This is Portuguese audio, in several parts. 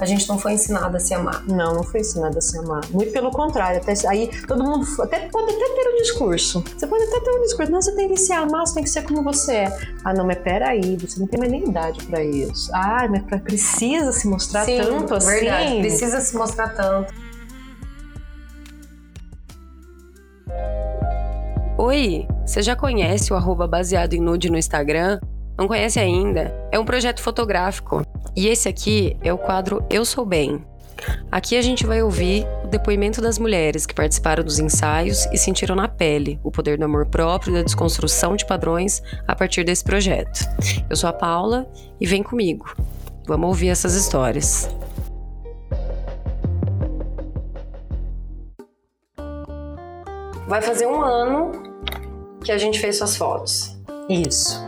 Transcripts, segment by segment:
a gente não foi ensinada a se amar. Não, não foi ensinada a se amar. Muito pelo contrário. Até, aí todo mundo até, pode até ter um discurso. Você pode até ter um discurso. Não, você tem que se amar, você tem que ser como você é. Ah, não, mas peraí, você não tem mais nem idade pra isso. Ah, mas precisa se mostrar Sim, tanto assim. Verdade, precisa se mostrar tanto. Oi, você já conhece o arroba baseado em nude no Instagram? Não conhece ainda? É um projeto fotográfico. E esse aqui é o quadro Eu Sou Bem. Aqui a gente vai ouvir o depoimento das mulheres que participaram dos ensaios e sentiram na pele o poder do amor próprio e da desconstrução de padrões a partir desse projeto. Eu sou a Paula e vem comigo. Vamos ouvir essas histórias. Vai fazer um ano que a gente fez suas fotos. Isso.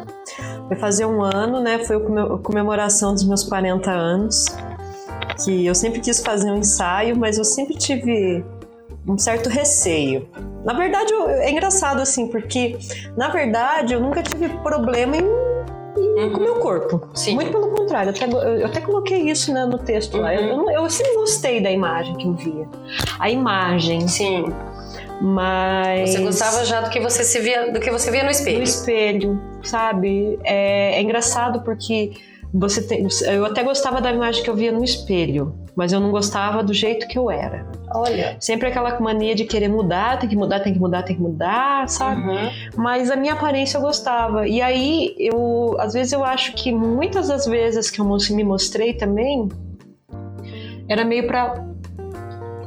Vai fazer um ano, né? Foi a comemoração dos meus 40 anos. Que eu sempre quis fazer um ensaio, mas eu sempre tive um certo receio. Na verdade, é engraçado assim, porque na verdade eu nunca tive problema em, em uhum. com o meu corpo. Sim. Muito pelo contrário, eu até, eu até coloquei isso né, no texto uhum. lá. Eu, eu, eu sempre gostei da imagem que eu via. A imagem. Sim. Mas. Você gostava já do que você se via, do que você via no espelho. No espelho, sabe? É, é engraçado porque você tem, eu até gostava da imagem que eu via no espelho, mas eu não gostava do jeito que eu era. Olha. Sempre aquela mania de querer mudar, tem que mudar, tem que mudar, tem que mudar, sabe? Uhum. Mas a minha aparência eu gostava. E aí eu, às vezes eu acho que muitas das vezes que eu me mostrei também era meio para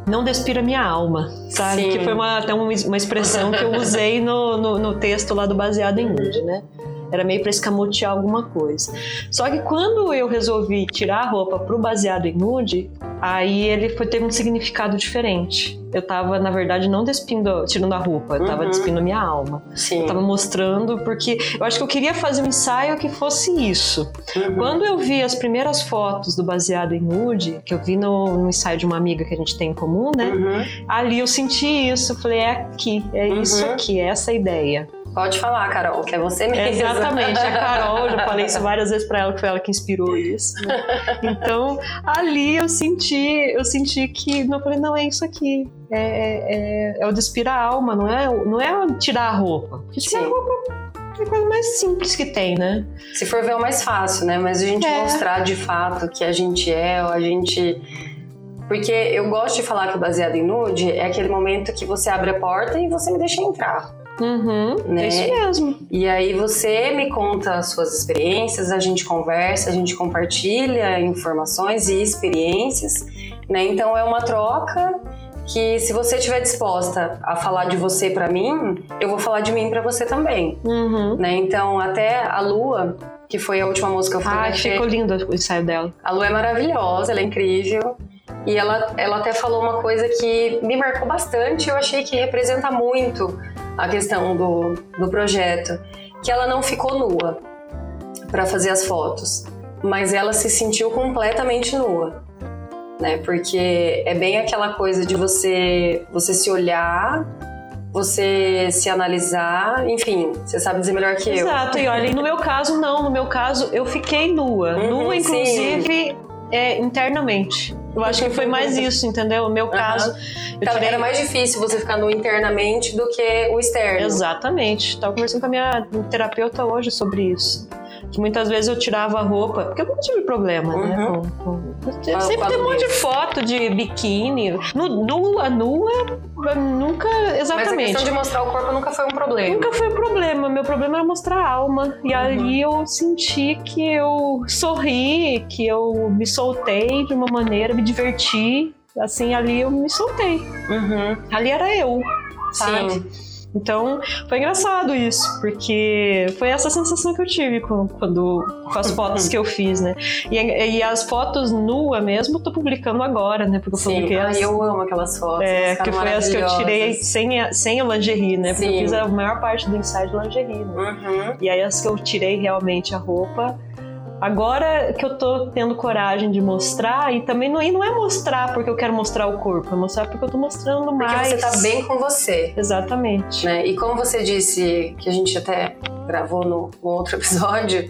não despira minha alma, sabe? Sim. Que foi uma, até uma, uma expressão que eu usei no, no, no texto lá do Baseado em Nude, né? Era meio para escamotear alguma coisa. Só que quando eu resolvi tirar a roupa pro baseado em nude, aí ele foi ter um significado diferente. Eu tava, na verdade, não despindo, tirando a roupa, eu tava uhum. despindo minha alma. Sim. Eu tava mostrando, porque eu acho que eu queria fazer um ensaio que fosse isso. Uhum. Quando eu vi as primeiras fotos do baseado em nude, que eu vi no, no ensaio de uma amiga que a gente tem em comum, né? Uhum. Ali eu senti isso, falei, é aqui, é isso uhum. aqui, é essa a ideia. Pode falar, Carol, que é você mesma. Exatamente, a Carol, já falei isso várias vezes para ela, que foi ela que inspirou isso. Né? Então, ali eu senti, eu senti que, eu falei, não, é isso aqui. É, é, é, é o despirar a alma, não é, não é tirar a roupa. Porque tirar a roupa é a coisa mais simples que tem, né? Se for ver, é o mais fácil, né? Mas a gente é. mostrar de fato que a gente é, ou a gente. Porque eu gosto de falar que o baseado em nude é aquele momento que você abre a porta e você me deixa entrar. Uhum, né? É isso mesmo. E aí você me conta as suas experiências, a gente conversa, a gente compartilha informações e experiências, né? Então é uma troca que se você estiver disposta a falar de você para mim, eu vou falar de mim para você também, uhum. né? Então até a Lua que foi a última música que eu fotografei. Ah, ficou lindo o ensaio dela. A Lu é maravilhosa, ela é incrível. E ela, ela até falou uma coisa que me marcou bastante, eu achei que representa muito a questão do, do projeto, que ela não ficou nua para fazer as fotos, mas ela se sentiu completamente nua, né? Porque é bem aquela coisa de você você se olhar, você se analisar, enfim, você sabe dizer melhor que Exato, eu. Exato, e olha, no meu caso não, no meu caso eu fiquei nua, uhum, nua inclusive é, internamente. Eu acho que foi mais isso, entendeu? O meu uhum. caso. Então, tirei... Era mais difícil você ficar no internamente do que o externo. Exatamente. Estava conversando com a minha terapeuta hoje sobre isso. Que muitas vezes eu tirava a roupa, porque eu não tive problema, né, uhum. né? Com, com... Eu sempre tem um monte de foto de biquíni. No, nua, nua, nunca exatamente. Mas a questão de mostrar o corpo nunca foi um problema. Nunca foi um problema. Meu problema era mostrar a alma. E uhum. ali eu senti que eu sorri, que eu me soltei de uma maneira, me diverti. Assim, ali eu me soltei. Uhum. Ali era eu, sabe? Sim. Então, foi engraçado isso, porque foi essa sensação que eu tive com, quando, com as fotos que eu fiz, né? E, e as fotos nua mesmo, eu tô publicando agora, né? Porque eu Sim, publiquei as... eu amo aquelas fotos. É, que foi as que eu tirei sem, sem a lingerie, né? Porque Sim. eu fiz a maior parte do ensaio de lingerie, né? Uhum. E aí as que eu tirei realmente a roupa Agora que eu tô tendo coragem de mostrar, e também não, e não é mostrar porque eu quero mostrar o corpo, é mostrar porque eu tô mostrando mais. Porque você tá bem com você. Exatamente. Né? E como você disse, que a gente até gravou no, no outro episódio,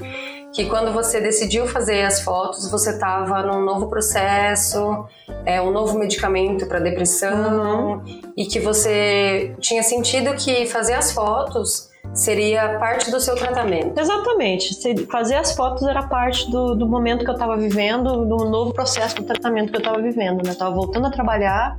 que quando você decidiu fazer as fotos, você estava num novo processo, é, um novo medicamento para depressão, uhum. e que você tinha sentido que fazer as fotos seria parte do seu tratamento. Exatamente. Fazer as fotos era parte do, do momento que eu estava vivendo, do novo processo do tratamento que eu estava vivendo. Né? Eu estava voltando a trabalhar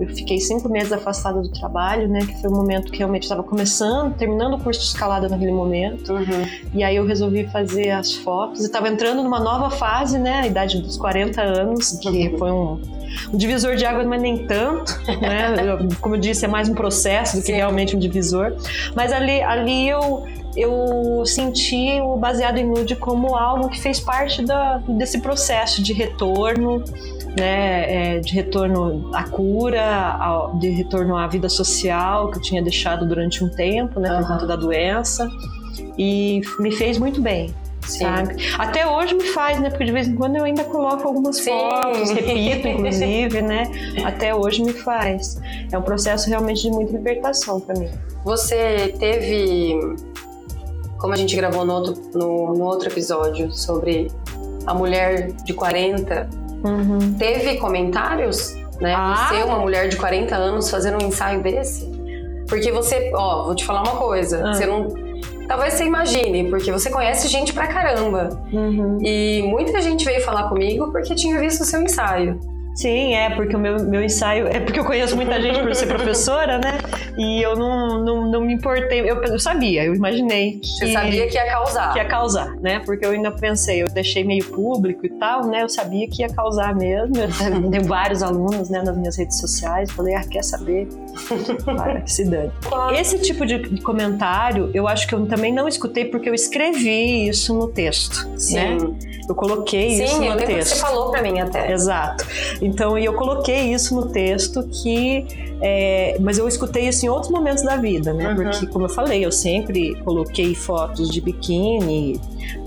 eu fiquei cinco meses afastada do trabalho, né? Que foi o momento que realmente estava começando, terminando o curso de escalada naquele momento. Uhum. E aí eu resolvi fazer as fotos. E estava entrando numa nova fase, né? A idade dos 40 anos, que uhum. foi um, um, divisor de águas, mas nem tanto, né? Como eu disse, é mais um processo do que Sim. realmente um divisor. Mas ali, ali eu eu senti o baseado em nude como algo que fez parte da, desse processo de retorno né, é, de retorno à cura, de retorno à vida social que eu tinha deixado durante um tempo, né, por conta da doença, e me fez muito bem. Sim. Sabe? Até hoje me faz, né? Porque de vez em quando eu ainda coloco algumas Sim. fotos, repito, inclusive, né? Até hoje me faz. É um processo realmente de muita libertação para mim. Você teve, como a gente gravou no outro, no, no outro episódio sobre a mulher de 40 Uhum. Teve comentários, né? Ah. Você, uma mulher de 40 anos, fazendo um ensaio desse? Porque você, ó, vou te falar uma coisa. Ah. Você não. Talvez você imagine, porque você conhece gente pra caramba. Uhum. E muita gente veio falar comigo porque tinha visto o seu ensaio. Sim, é, porque o meu, meu ensaio. É porque eu conheço muita gente por ser professora, né? E eu não, não, não me importei. Eu, eu sabia, eu imaginei. Que, Você sabia que ia causar. Que ia causar, né? Porque eu ainda pensei, eu deixei meio público e tal, né? Eu sabia que ia causar mesmo. Eu tenho vários alunos, né, nas minhas redes sociais. Falei, ah, quer saber? Para que se dane. Esse tipo de comentário, eu acho que eu também não escutei porque eu escrevi isso no texto, Sim. né? Eu coloquei Sim, isso no texto. Sim, eu lembro que você falou pra mim até. Exato. Então, e eu coloquei isso no texto que. É, mas eu escutei isso em outros momentos da vida, né? Uhum. Porque, como eu falei, eu sempre coloquei fotos de biquíni,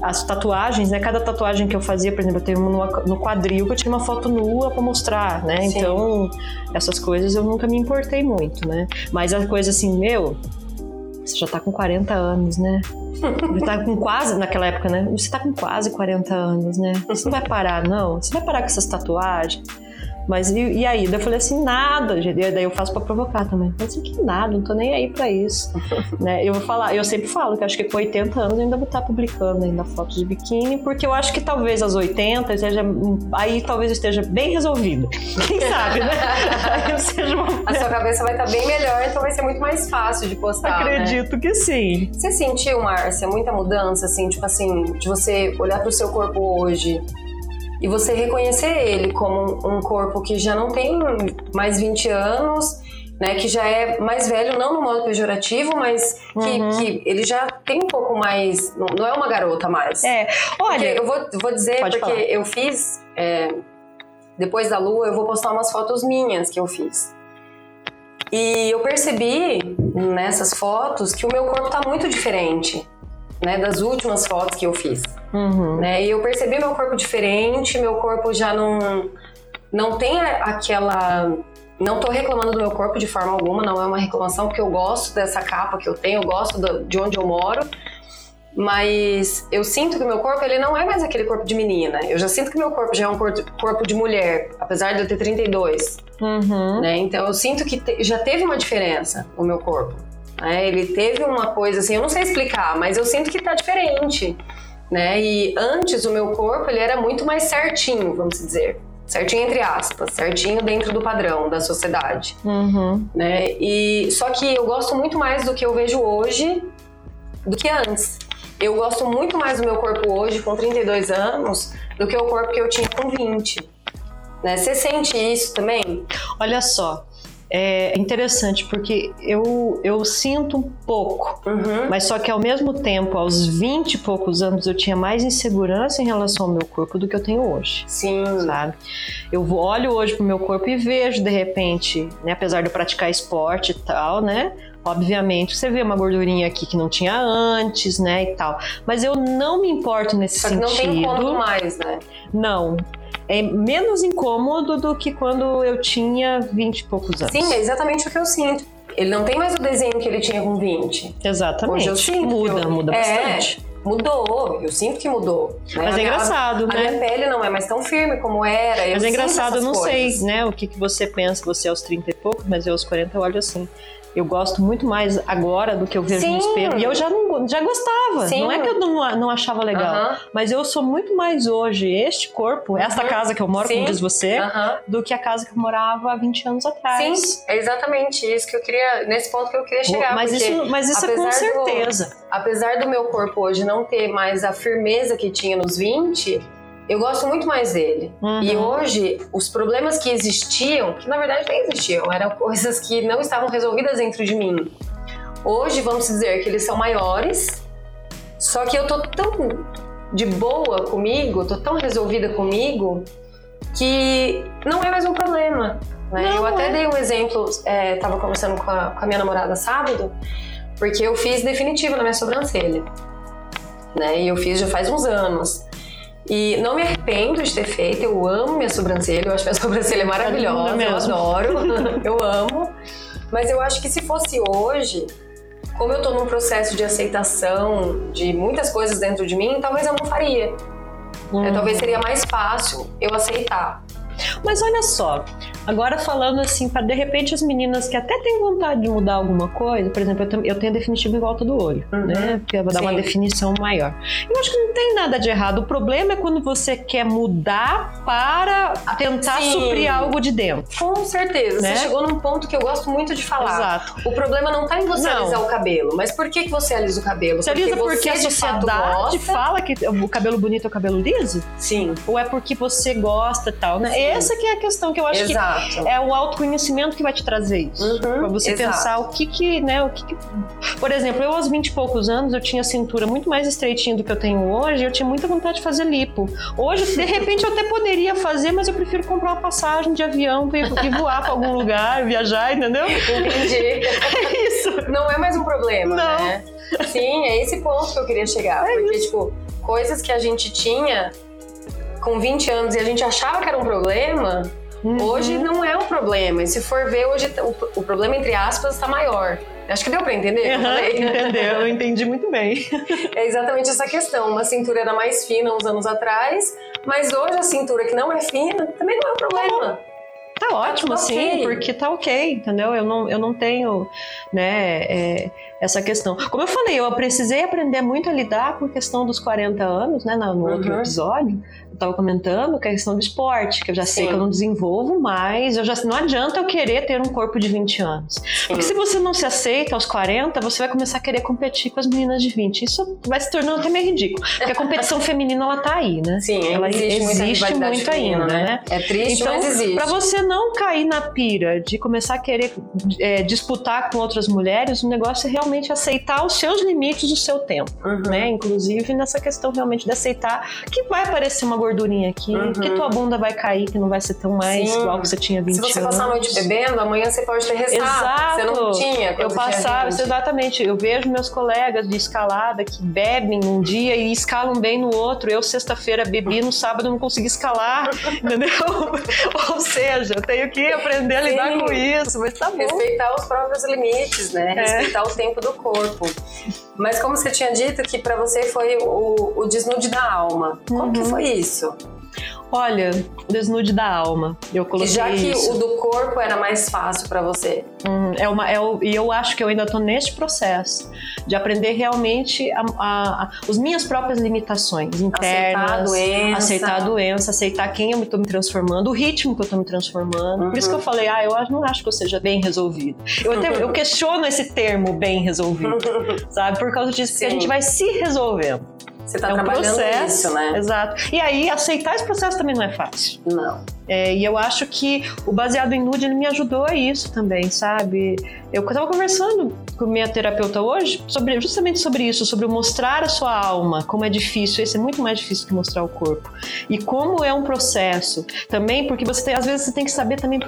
as tatuagens, né? Cada tatuagem que eu fazia, por exemplo, eu tenho uma no quadril que eu tinha uma foto nua para mostrar, né? Sim. Então, essas coisas eu nunca me importei muito, né? Mas a coisa assim, meu, você já tá com 40 anos, né? Você tá com quase, naquela época, né? Você tá com quase 40 anos, né? Você não vai parar, não? Você vai parar com essas tatuagens? Mas e, e aí? Daí eu falei assim, nada. E daí eu faço pra provocar também. Eu falei assim, que nada, não tô nem aí pra isso. né? Eu vou falar, eu sempre falo que acho que com 80 anos eu ainda vou estar tá publicando ainda fotos de biquíni, porque eu acho que talvez aos 80 esteja, aí talvez esteja bem resolvido. Quem sabe, né? uma... A sua cabeça vai estar tá bem melhor, então vai ser muito mais fácil de postar. Né? Acredito né? que sim. Você sentiu, Márcia, muita mudança, assim, tipo assim, de você olhar pro seu corpo hoje? E você reconhecer ele como um corpo que já não tem mais 20 anos, né, que já é mais velho, não no modo pejorativo, mas que, uhum. que ele já tem um pouco mais. Não é uma garota mais. É, olha. Porque eu vou, vou dizer, porque falar. eu fiz. É, depois da lua, eu vou postar umas fotos minhas que eu fiz. E eu percebi nessas fotos que o meu corpo tá muito diferente, né, das últimas fotos que eu fiz. Uhum. Né? E eu percebi meu corpo diferente, meu corpo já não, não tem aquela. Não tô reclamando do meu corpo de forma alguma, não é uma reclamação, porque eu gosto dessa capa que eu tenho, eu gosto de onde eu moro. Mas eu sinto que o meu corpo ele não é mais aquele corpo de menina. Eu já sinto que meu corpo já é um corpo de mulher, apesar de eu ter 32. Uhum. Né? Então eu sinto que te, já teve uma diferença o meu corpo. Né? Ele teve uma coisa assim, eu não sei explicar, mas eu sinto que tá diferente né? E antes o meu corpo ele era muito mais certinho, vamos dizer. Certinho entre aspas, certinho dentro do padrão da sociedade. Uhum. Né? E, só que eu gosto muito mais do que eu vejo hoje do que antes. Eu gosto muito mais do meu corpo hoje, com 32 anos, do que o corpo que eu tinha com 20. Né? Você sente isso também? Olha só, é interessante porque eu, eu sinto um pouco, uhum. mas só que ao mesmo tempo, aos 20 e poucos anos, eu tinha mais insegurança em relação ao meu corpo do que eu tenho hoje. Sim. Sabe? Eu olho hoje pro meu corpo e vejo, de repente, né, apesar de eu praticar esporte e tal, né? Obviamente, você vê uma gordurinha aqui que não tinha antes, né, e tal. Mas eu não me importo nesse Só sentido. Não tem incômodo mais, né? Não. É menos incômodo do que quando eu tinha 20 e poucos anos. Sim, é exatamente o que eu sinto. Ele não tem mais o desenho que ele tinha com 20. Exatamente. Hoje eu sinto. Muda, eu... muda é, bastante. mudou, eu sinto que mudou. Né? Mas é engraçado, a, né? A minha pele não é mais tão firme como era. Mas é engraçado, eu não coisas. sei, né, o que, que você pensa, você aos 30 e pouco, mas eu aos 40 eu olho assim eu gosto muito mais agora do que eu vejo Sim. no espelho. E eu já, não, já gostava. Sim. Não é que eu não, não achava legal. Mas eu sou muito mais hoje este corpo, esta casa que eu moro, Sim. como diz você, do que a casa que eu morava há 20 anos atrás. Sim, é exatamente isso que eu queria, nesse ponto que eu queria chegar. Mas isso, mas isso é com certeza. Do, apesar do meu corpo hoje não ter mais a firmeza que tinha nos 20, eu gosto muito mais dele. Uhum. E hoje, os problemas que existiam, que na verdade nem existiam, eram coisas que não estavam resolvidas dentro de mim. Hoje, vamos dizer que eles são maiores, só que eu tô tão de boa comigo, tô tão resolvida comigo, que não é mais um problema. Né? eu até é. dei um exemplo, é, tava conversando com a, com a minha namorada sábado, porque eu fiz definitivo na minha sobrancelha. Né? E eu fiz já faz uns anos. E não me arrependo de ter feito, eu amo minha sobrancelha, eu acho minha sobrancelha maravilhosa, eu adoro, eu amo. Mas eu acho que se fosse hoje, como eu tô num processo de aceitação de muitas coisas dentro de mim, talvez eu não faria. Hum. É, talvez seria mais fácil eu aceitar. Mas olha só, agora falando assim, para de repente as meninas que até têm vontade de mudar alguma coisa, por exemplo, eu, eu tenho definitivo em volta do olho, uhum. né? Porque eu vou dar Sim. uma definição maior. Eu acho que não tem nada de errado. O problema é quando você quer mudar para tentar Sim. suprir algo de dentro. Com certeza. Né? Você chegou num ponto que eu gosto muito de falar. Exato. O problema não está em você não. alisar o cabelo, mas por que, que você alisa o cabelo? Você alisa porque, porque a sociedade fala que o cabelo bonito é o cabelo liso? Sim. Ou é porque você gosta e tal, né? Essa que é a questão que eu acho Exato. que é o autoconhecimento que vai te trazer isso. Uhum, pra você exato. pensar o que que, né, o que, que, Por exemplo, eu aos 20 e poucos anos, eu tinha a cintura muito mais estreitinha do que eu tenho hoje, eu tinha muita vontade de fazer lipo. Hoje, de repente, eu até poderia fazer, mas eu prefiro comprar uma passagem de avião e voar para algum lugar, viajar, entendeu? Entendi. É isso. Não é mais um problema, Não. né? Sim, é esse ponto que eu queria chegar. É porque, isso. tipo, coisas que a gente tinha com 20 anos e a gente achava que era um problema, uhum. hoje não é um problema. E se for ver, hoje o, o problema, entre aspas, está maior. Acho que deu para entender. Uhum, entendeu, eu entendi muito bem. É exatamente essa questão. Uma cintura era mais fina uns anos atrás, mas hoje a cintura que não é fina também não é um problema. Tá ótimo, tá sim, okay. porque tá ok, entendeu? Eu não, eu não tenho, né, é, essa questão. Como eu falei, eu precisei aprender muito a lidar com a questão dos 40 anos, né, no uhum. outro episódio. Eu estava comentando que é a questão do esporte, que eu já Sim. sei que eu não desenvolvo mais, eu já não adianta eu querer ter um corpo de 20 anos. Sim. Porque se você não se aceita aos 40, você vai começar a querer competir com as meninas de 20. Isso vai se tornando até meio ridículo. Porque a competição feminina ela tá aí, né? Sim, ela existe, existe muito ainda, né? né? É triste, então, mas existe. Para você não cair na pira de começar a querer é, disputar com outras mulheres, o negócio é realmente aceitar os seus limites, o seu tempo, uhum. né? Inclusive nessa questão realmente de aceitar que vai aparecer uma gordurinha aqui, uhum. que tua bunda vai cair, que não vai ser tão mais Sim. igual que você tinha 20 anos. Se você passar a noite bebendo, amanhã você pode ter ressaca. Exato. Você não tinha. Eu passava, exatamente. Eu vejo meus colegas de escalada que bebem um dia e escalam bem no outro. Eu, sexta-feira, bebi, no sábado não consegui escalar, entendeu? Ou seja, eu tenho que aprender a lidar Sim. com isso, mas tá bom. Respeitar os próprios limites, né? É. Respeitar o tempo do corpo. Mas como você tinha dito que para você foi o, o desnude da alma, como uhum. que foi isso? Olha, desnude da alma. Eu coloquei Já que isso. o do corpo era mais fácil para você. Hum, é uma, é e eu acho que eu ainda tô neste processo de aprender realmente a, a, a, as minhas próprias limitações internas. Aceitar a doença. Aceitar a doença, aceitar quem eu estou me transformando, o ritmo que eu estou me transformando. Uhum. Por isso que eu uhum. falei, ah, eu não acho que eu seja bem resolvido. Eu, até, eu questiono esse termo bem resolvido, sabe? Por causa disso, Sim. que a gente vai se resolvendo. Você está é um trabalhando processo, isso, né? Exato. E aí, aceitar esse processo também não é fácil. Não. É, e eu acho que o baseado em nude ele me ajudou a isso também, sabe? Eu estava conversando com minha terapeuta hoje sobre, justamente sobre isso, sobre mostrar a sua alma, como é difícil, esse é muito mais difícil que mostrar o corpo. E como é um processo também, porque você tem, às vezes você tem que saber também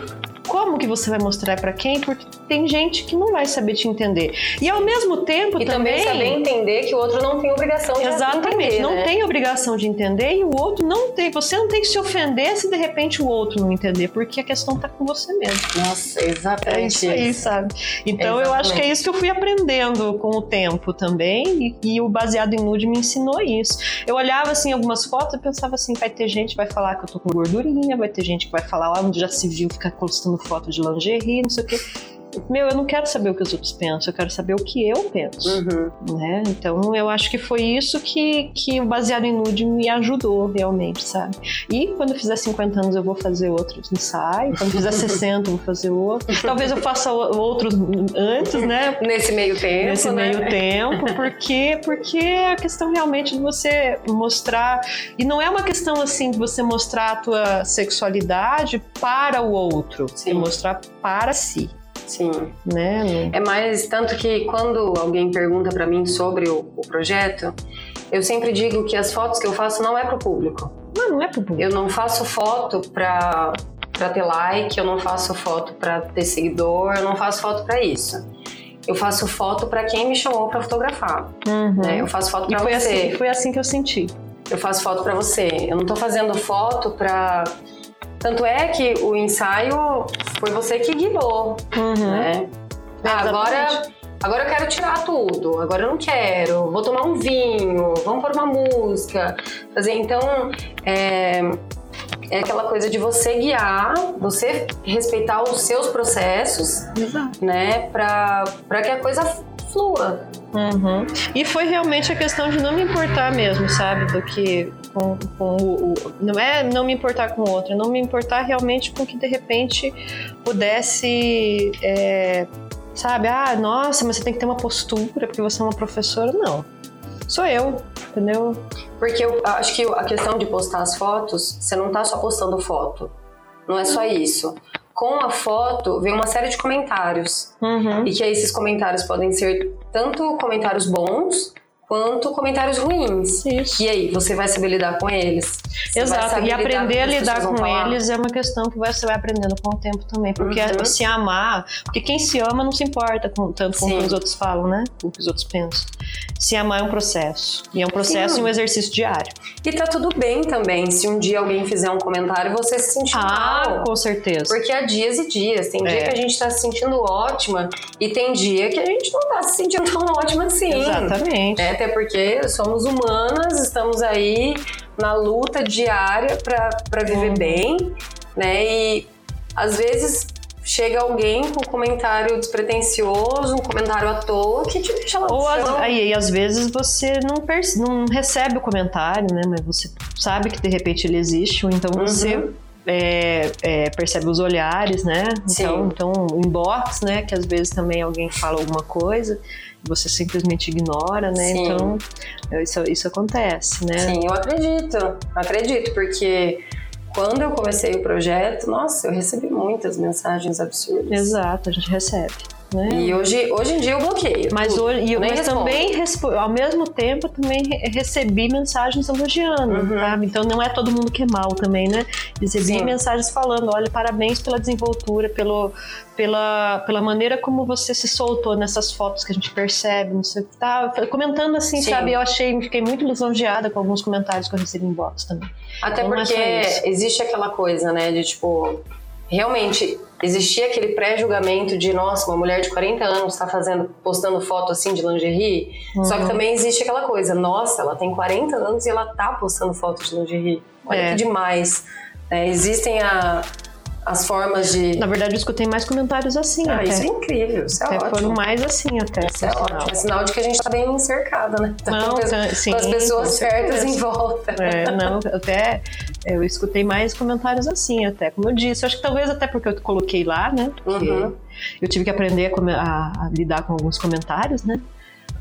como que você vai mostrar para quem? Porque tem gente que não vai saber te entender. E ao mesmo tempo e também... também saber entender que o outro não tem obrigação de Exatamente, entender, não né? tem obrigação de entender e o outro não tem. Você não tem que se ofender se de repente o outro não entender, porque a questão tá com você mesmo. Nossa, É exatamente isso aí, sabe? Então eu acho que é isso que eu fui aprendendo com o tempo também, e, e o baseado em nude me ensinou isso. Eu olhava assim algumas fotos e pensava assim, vai ter gente que vai falar que eu tô com gordurinha, vai ter gente que vai falar, ah, onde já se viu ficar postando foto de lingerie, não sei o quê. Meu, eu não quero saber o que os outros pensam, eu quero saber o que eu penso. Uhum. Né? Então eu acho que foi isso que, que o baseado em nude me ajudou realmente, sabe? E quando eu fizer 50 anos eu vou fazer outros ensaios, quando fizer 60 eu vou fazer outro. Talvez eu faça outros antes, né? Nesse meio tempo, Nesse né? meio tempo, porque porque é a questão realmente de você mostrar e não é uma questão assim de você mostrar a tua sexualidade para o outro, Sim. é mostrar para si, Sim. né? É mais tanto que quando alguém pergunta pra mim sobre o, o projeto, eu sempre digo que as fotos que eu faço não é pro público. Não, não é pro público. Eu não faço foto pra, pra ter like, eu não faço foto pra ter seguidor, eu não faço foto pra isso. Eu faço foto pra quem me chamou pra fotografar. Uhum. né? Eu faço foto pra foi você. assim, foi assim que eu senti. Eu faço foto pra você. Eu não tô fazendo foto pra. Tanto é que o ensaio foi você que guiou, né? Ah, agora, agora eu quero tirar tudo. Agora eu não quero. Vou tomar um vinho. Vamos pôr uma música. Fazer. Então, é, é aquela coisa de você guiar, você respeitar os seus processos, Exato. né? Pra que a coisa flua. Uhum. E foi realmente a questão de não me importar mesmo, sabe? Do que com, com o, o- Não é não me importar com o outro, é não me importar realmente com que de repente pudesse. é, sabe? Ah, nossa, mas você tem que ter uma postura porque você é uma professora. Não. Sou eu, entendeu? Porque eu acho que a questão de postar as fotos, você não tá só postando foto. Não é só isso. Com a foto, vem uma série de comentários. Uhum. E que esses comentários podem ser tanto comentários bons quanto comentários ruins. Isso. E aí, você vai saber lidar com eles. Você Exato, e aprender a lidar com eles é uma questão que você vai aprendendo com o tempo também. Porque Uhum. se amar, porque quem se ama não se importa com, tanto com o que os outros falam, né? Com o que os outros pensam. Se amar é um processo. E é um processo Sim. e um exercício diário. E tá tudo bem também se um dia alguém fizer um comentário você se sentir Ah, mal. com certeza. Porque há dias e dias. Tem dia É. que a gente tá se sentindo ótima e tem dia que a gente não tá se sentindo tão ótima assim. Exatamente. É, até porque somos humanas, estamos aí na luta diária para viver Uhum. bem, né? E às vezes chega alguém com um comentário despretensioso, um comentário à toa que te deixa lá Ou chão. aí, às vezes você não, perce- não recebe o comentário, né? Mas você sabe que de repente ele existe, ou então você Uhum. é, é, percebe os olhares, né? Sim. Então, então, inbox, né? Que às vezes também alguém fala alguma coisa você simplesmente ignora, né? Sim. Então, isso, isso acontece, né? Sim, eu acredito, acredito, porque quando eu comecei o projeto, nossa, eu recebi muitas mensagens absurdas. Exato, a gente recebe. Né? E hoje, hoje em dia eu bloqueio. Mas, tudo. hoje, eu- mas também, ao mesmo tempo, também re- recebi mensagens elogiando, Uhum. sabe? Então não é todo mundo que é mal também, né? Recebi Sim. mensagens falando, olha, parabéns pela desenvoltura, pelo, pela, pela maneira como você se soltou nessas fotos que a gente percebe, não sei o que tá. Comentando assim, Sim. sabe? Eu achei, fiquei muito lisonjeada com alguns comentários que eu recebi em box também. Até Não é porque existe aquela coisa, né, de tipo, realmente existia aquele pré-julgamento de, nossa, uma mulher de 40 anos tá fazendo, postando foto assim de lingerie. Só que Uhum. também existe aquela coisa, nossa, ela tem 40 anos e ela tá postando foto de lingerie. Olha É. que demais. É, existem a- as formas de. Na verdade, eu escutei mais comentários assim Ah, até. isso é incrível, isso é Até ótimo. foram mais assim até. Isso é ótimo. É sinal de que a gente tá bem cercada, né? Tá Não, com, as- tá- sim, com as pessoas certas em volta. É, não, até eu escutei mais comentários assim, até. Como eu disse, eu acho que talvez até porque eu coloquei lá, né? Porque Uhum. eu tive que aprender a- a lidar com alguns comentários, né?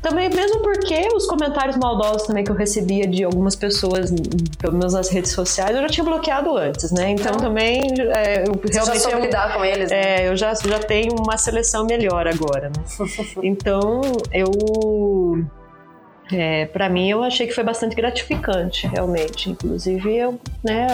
Também, mesmo porque os comentários maldosos também que eu recebia de algumas pessoas, pelo menos nas redes sociais, eu já tinha bloqueado antes, né? Então Então, também é, eu Você já realmente soube eu- lidar com eles, né? é, eu já, já tenho uma seleção melhor agora, né? Então, eu. É, para mim, eu achei que foi bastante gratificante, realmente. Inclusive, eu, né,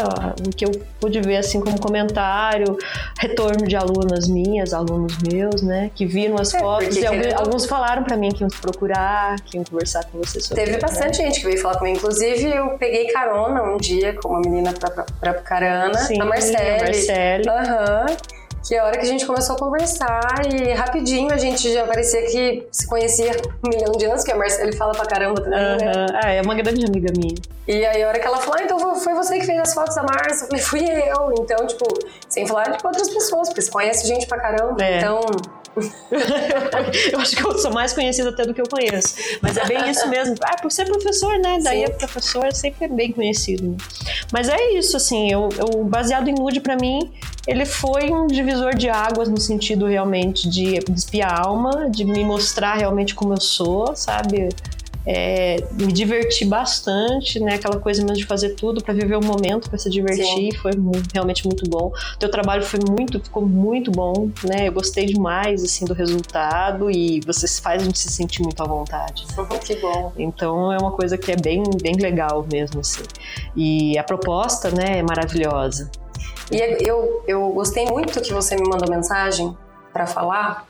o que eu pude ver assim como comentário, retorno de alunas minhas, alunos meus, né, que viram as é, fotos e alguns, alguns falaram para mim que iam te procurar, que iam conversar com você sobre. Teve bastante né? gente que veio falar comigo. Inclusive, eu peguei carona um dia com uma menina pra, pra, pra Pucarana, Sim, a Marcele. A Marcele. Aham. Uhum que é a hora que a gente começou a conversar e rapidinho a gente já parecia que se conhecia um milhão de anos, que a Marcela fala pra caramba também, uhum. né? Ah, é uma grande amiga minha. E aí a hora que ela falou, ah, então foi você que fez as fotos da Márcia? Eu falei, fui eu. Então, tipo, sem falar de outras pessoas, porque você conhece gente pra caramba, é. então... eu acho que eu sou mais conhecida até do que eu conheço. Mas é bem isso mesmo. Ah, por ser professor, né? Daí Sim. é professor sempre é bem conhecido. Mas é isso, assim, eu, eu baseado em nude para mim, ele foi um divisor de águas no sentido realmente de espiar a alma, de me mostrar realmente como eu sou, sabe? É, me diverti bastante, né? Aquela coisa mesmo de fazer tudo para viver o momento, para se divertir, Sim. foi muito, realmente muito bom. O teu trabalho foi muito, ficou muito bom, né? Eu gostei demais assim do resultado e você faz a gente se sentir muito à vontade. Né? que bom. Então é uma coisa que é bem, bem legal mesmo assim. E a proposta, né, é maravilhosa. E eu, eu gostei muito que você me mandou mensagem para falar,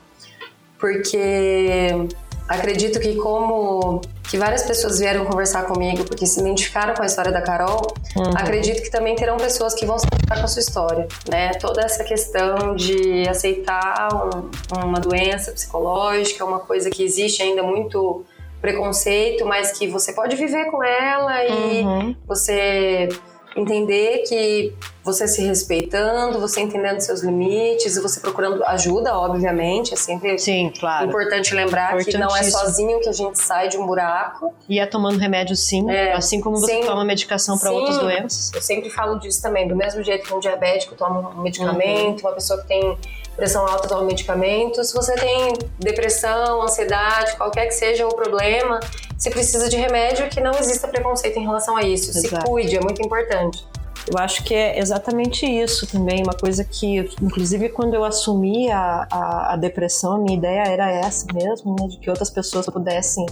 porque acredito que como que várias pessoas vieram conversar comigo porque se identificaram com a história da Carol, uhum. acredito que também terão pessoas que vão se identificar com a sua história, né? Toda essa questão de aceitar um, uma doença psicológica, uma coisa que existe ainda muito preconceito, mas que você pode viver com ela e uhum. você entender que você se respeitando, você entendendo seus limites, você procurando ajuda, obviamente, é sempre sim, claro. importante lembrar que não é sozinho que a gente sai de um buraco. E é tomando remédio sim, é, assim como você toma medicação para outras doenças. Eu sempre falo disso também, do mesmo jeito que um diabético toma um medicamento, uhum. uma pessoa que tem pressão alta toma medicamento. Se você tem depressão, ansiedade, qualquer que seja o problema, você precisa de remédio que não exista preconceito em relação a isso. Exato. Se cuide, é muito importante. Eu acho que é exatamente isso também, uma coisa que, inclusive, quando eu assumi a, a, a depressão, a minha ideia era essa mesmo, né, de que outras pessoas pudessem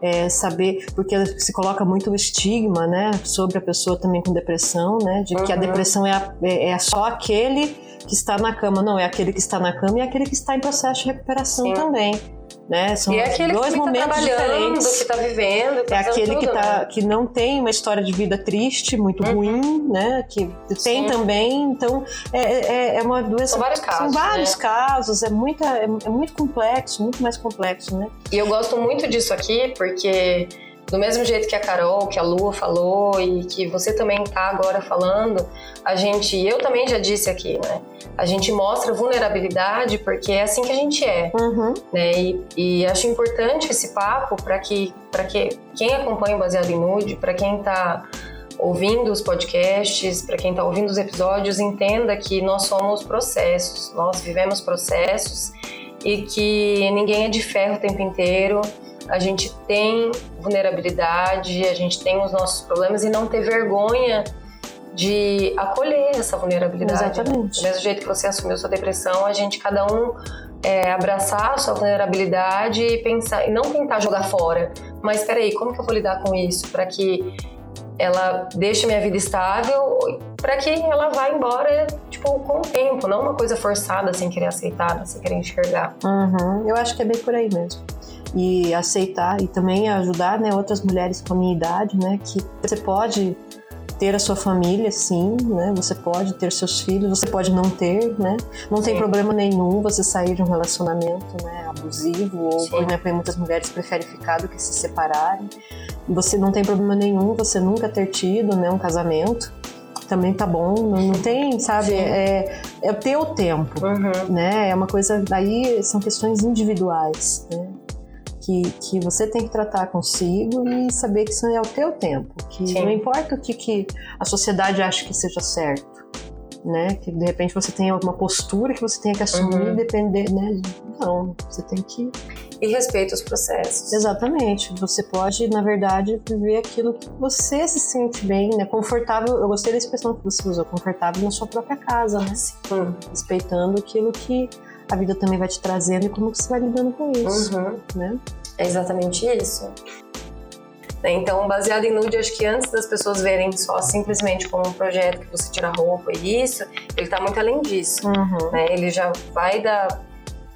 é, saber, porque se coloca muito o estigma, né, sobre a pessoa também com depressão, né, de que a uhum. depressão é, a, é, é, só aquele que está na cama, não, é aquele que está na cama e aquele que está em processo de recuperação Sim. também né? São e é aquele dois que momentos tá diferentes. que está vivendo, tá é aquele tudo, que tá né? que não tem uma história de vida triste, muito uhum. ruim, né? Que tem Sim. também, então é, é, é, uma doença. São vários casos. São vários né? casos. É muita, é, é muito complexo, muito mais complexo, né? E eu gosto muito disso aqui porque do mesmo jeito que a Carol, que a Lua falou e que você também está agora falando, a gente, eu também já disse aqui, né? A gente mostra vulnerabilidade porque é assim que a gente é, uhum. né? E, e, acho importante esse papo para que, para que quem acompanha o Baseado em Nude, para quem está ouvindo os podcasts, para quem está ouvindo os episódios, entenda que nós somos processos, nós vivemos processos e que ninguém é de ferro o tempo inteiro a gente tem vulnerabilidade, a gente tem os nossos problemas e não ter vergonha de acolher essa vulnerabilidade. Exatamente. Do mesmo jeito que você assumiu sua depressão, a gente cada um é, abraçar a sua vulnerabilidade e pensar e não tentar jogar fora, mas espera aí, como que eu vou lidar com isso para que ela deixe minha vida estável para que ela vá embora tipo com o tempo, não uma coisa forçada sem querer aceitar, sem querer enxergar. Uhum. Eu acho que é bem por aí mesmo e aceitar e também ajudar né, outras mulheres com a minha idade, né, que você pode ter a sua família, sim, né? Você pode ter seus filhos, você pode não ter, né? Não sim. tem problema nenhum você sair de um relacionamento, né, abusivo ou, sim. por exemplo, muitas mulheres preferem ficar do que se separarem. Você não tem problema nenhum você nunca ter tido, né, um casamento também tá bom, não, não tem, sabe? É, é ter o tempo, uhum. né? É uma coisa, daí são questões individuais, né? que, que você tem que tratar consigo e saber que isso é o teu tempo, que Sim. não importa o que, que a sociedade acha que seja certo. Né? Que de repente você tem alguma postura que você tem que assumir, uhum. depender, né? Não, você tem que e respeita os processos. Exatamente. Você pode, na verdade, viver aquilo que você se sente bem, né? Confortável. Eu gostei da expressão que você usou, confortável na sua própria casa, né? Sim. Respeitando aquilo que a vida também vai te trazendo e como você vai lidando com isso, uhum. né? É exatamente isso. Né? Então, baseado em nude, acho que antes das pessoas verem só simplesmente como um projeto que você tira roupa e isso, ele tá muito além disso. Uhum. Né? Ele já vai da,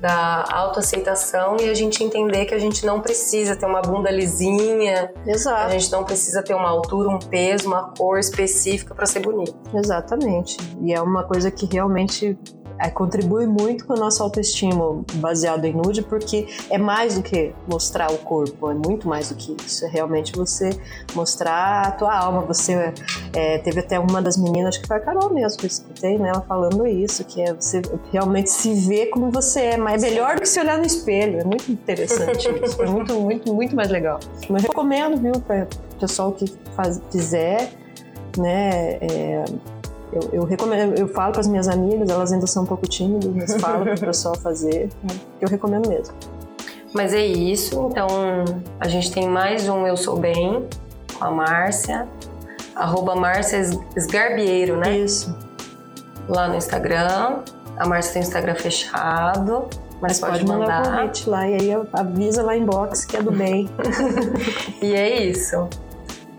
da autoaceitação e a gente entender que a gente não precisa ter uma bunda lisinha, Exato. a gente não precisa ter uma altura, um peso, uma cor específica para ser bonito. Exatamente. E é uma coisa que realmente é, contribui muito com a nossa autoestima baseado em nude, porque é mais do que mostrar o corpo, é muito mais do que isso. É realmente você mostrar a tua alma. Você é, teve até uma das meninas que foi a Carol mesmo que eu escutei, né? Ela falando isso, que é você realmente se ver como você é, mas é melhor do que se olhar no espelho. É muito interessante isso. É muito, muito, muito mais legal. Eu recomendo, viu, para o pessoal que faz, fizer, né? É, eu, eu, recomendo, eu falo para as minhas amigas, elas ainda são um pouco tímidas, mas falo para o pessoal fazer. Eu recomendo mesmo. Mas é isso. Então, a gente tem mais um Eu Sou Bem com a Márcia. Arroba Márcia Esgarbieiro, né? Isso. Lá no Instagram. A Márcia tem Instagram fechado. Mas, mas pode, pode mandar, mandar um convite lá e aí avisa lá em box que é do bem. e é isso.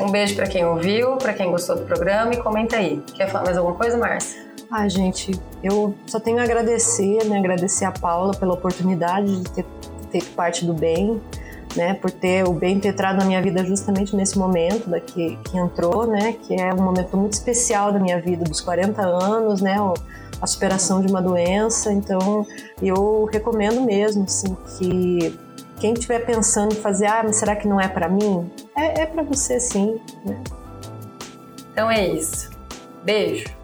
Um beijo para quem ouviu, para quem gostou do programa e comenta aí. Quer falar mais alguma coisa, Márcia? Ah, gente, eu só tenho a agradecer, né? Agradecer a Paula pela oportunidade de ter, ter parte do bem, né? Por ter o bem ter entrado na minha vida justamente nesse momento daqui que entrou, né? Que é um momento muito especial da minha vida, dos 40 anos, né? A superação de uma doença. Então, eu recomendo mesmo, assim, que quem estiver pensando em fazer, ah, mas será que não é para mim? É, é para você sim. Né? Então é isso. Beijo.